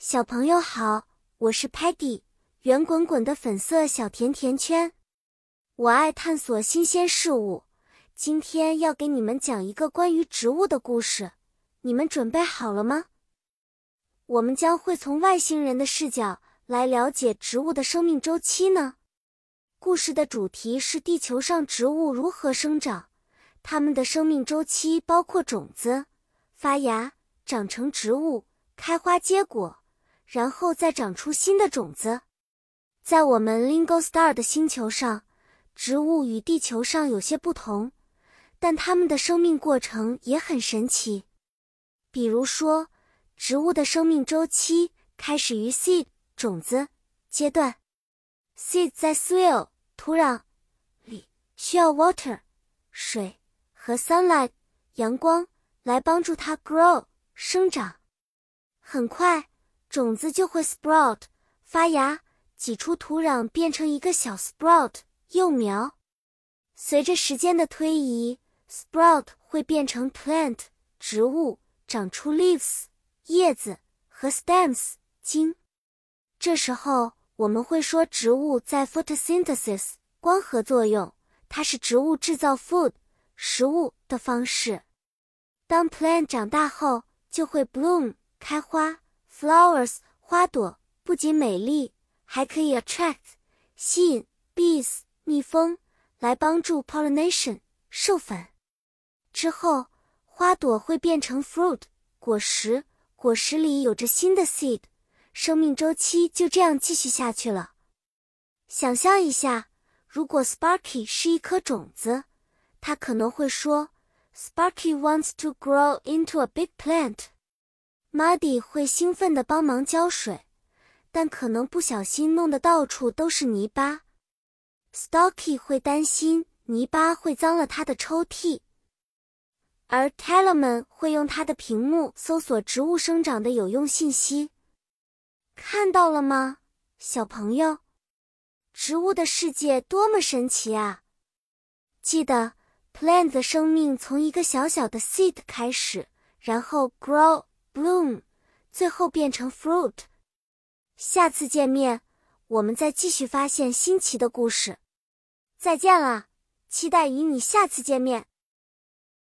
小朋友好，我是 Patty，圆滚滚的粉色小甜甜圈。我爱探索新鲜事物，今天要给你们讲一个关于植物的故事。你们准备好了吗？我们将会从外星人的视角来了解植物的生命周期呢。故事的主题是地球上植物如何生长，它们的生命周期包括种子、发芽、长成植物、开花结果。然后再长出新的种子。在我们 Lingo Star 的星球上，植物与地球上有些不同，但它们的生命过程也很神奇。比如说，植物的生命周期开始于 seed 种子阶段。seed 在 soil 土壤里需要 water 水和 sunlight 阳光来帮助它 grow 生长。很快。种子就会 sprout 发芽，挤出土壤，变成一个小 sprout 幼苗。随着时间的推移，sprout 会变成 plant 植物，长出 leaves 叶子和 stems 茎。这时候我们会说植物在 photosynthesis 光合作用，它是植物制造 food 食物的方式。当 plant 长大后，就会 bloom 开花。Flowers 花朵不仅美丽，还可以 attract 吸引 bees 蜜蜂来帮助 pollination 授粉。之后，花朵会变成 fruit 果实，果实里有着新的 seed，生命周期就这样继续下去了。想象一下，如果 Sparky 是一颗种子，它可能会说：“Sparky wants to grow into a big plant。” Muddy 会兴奋地帮忙浇水，但可能不小心弄得到处都是泥巴。Stocky 会担心泥巴会脏了他的抽屉，而 Tellerman 会用他的屏幕搜索植物生长的有用信息。看到了吗，小朋友？植物的世界多么神奇啊！记得，plant 的生命从一个小小的 seed 开始，然后 grow。Bloom，最后变成 fruit。下次见面，我们再继续发现新奇的故事。再见了，期待与你下次见面。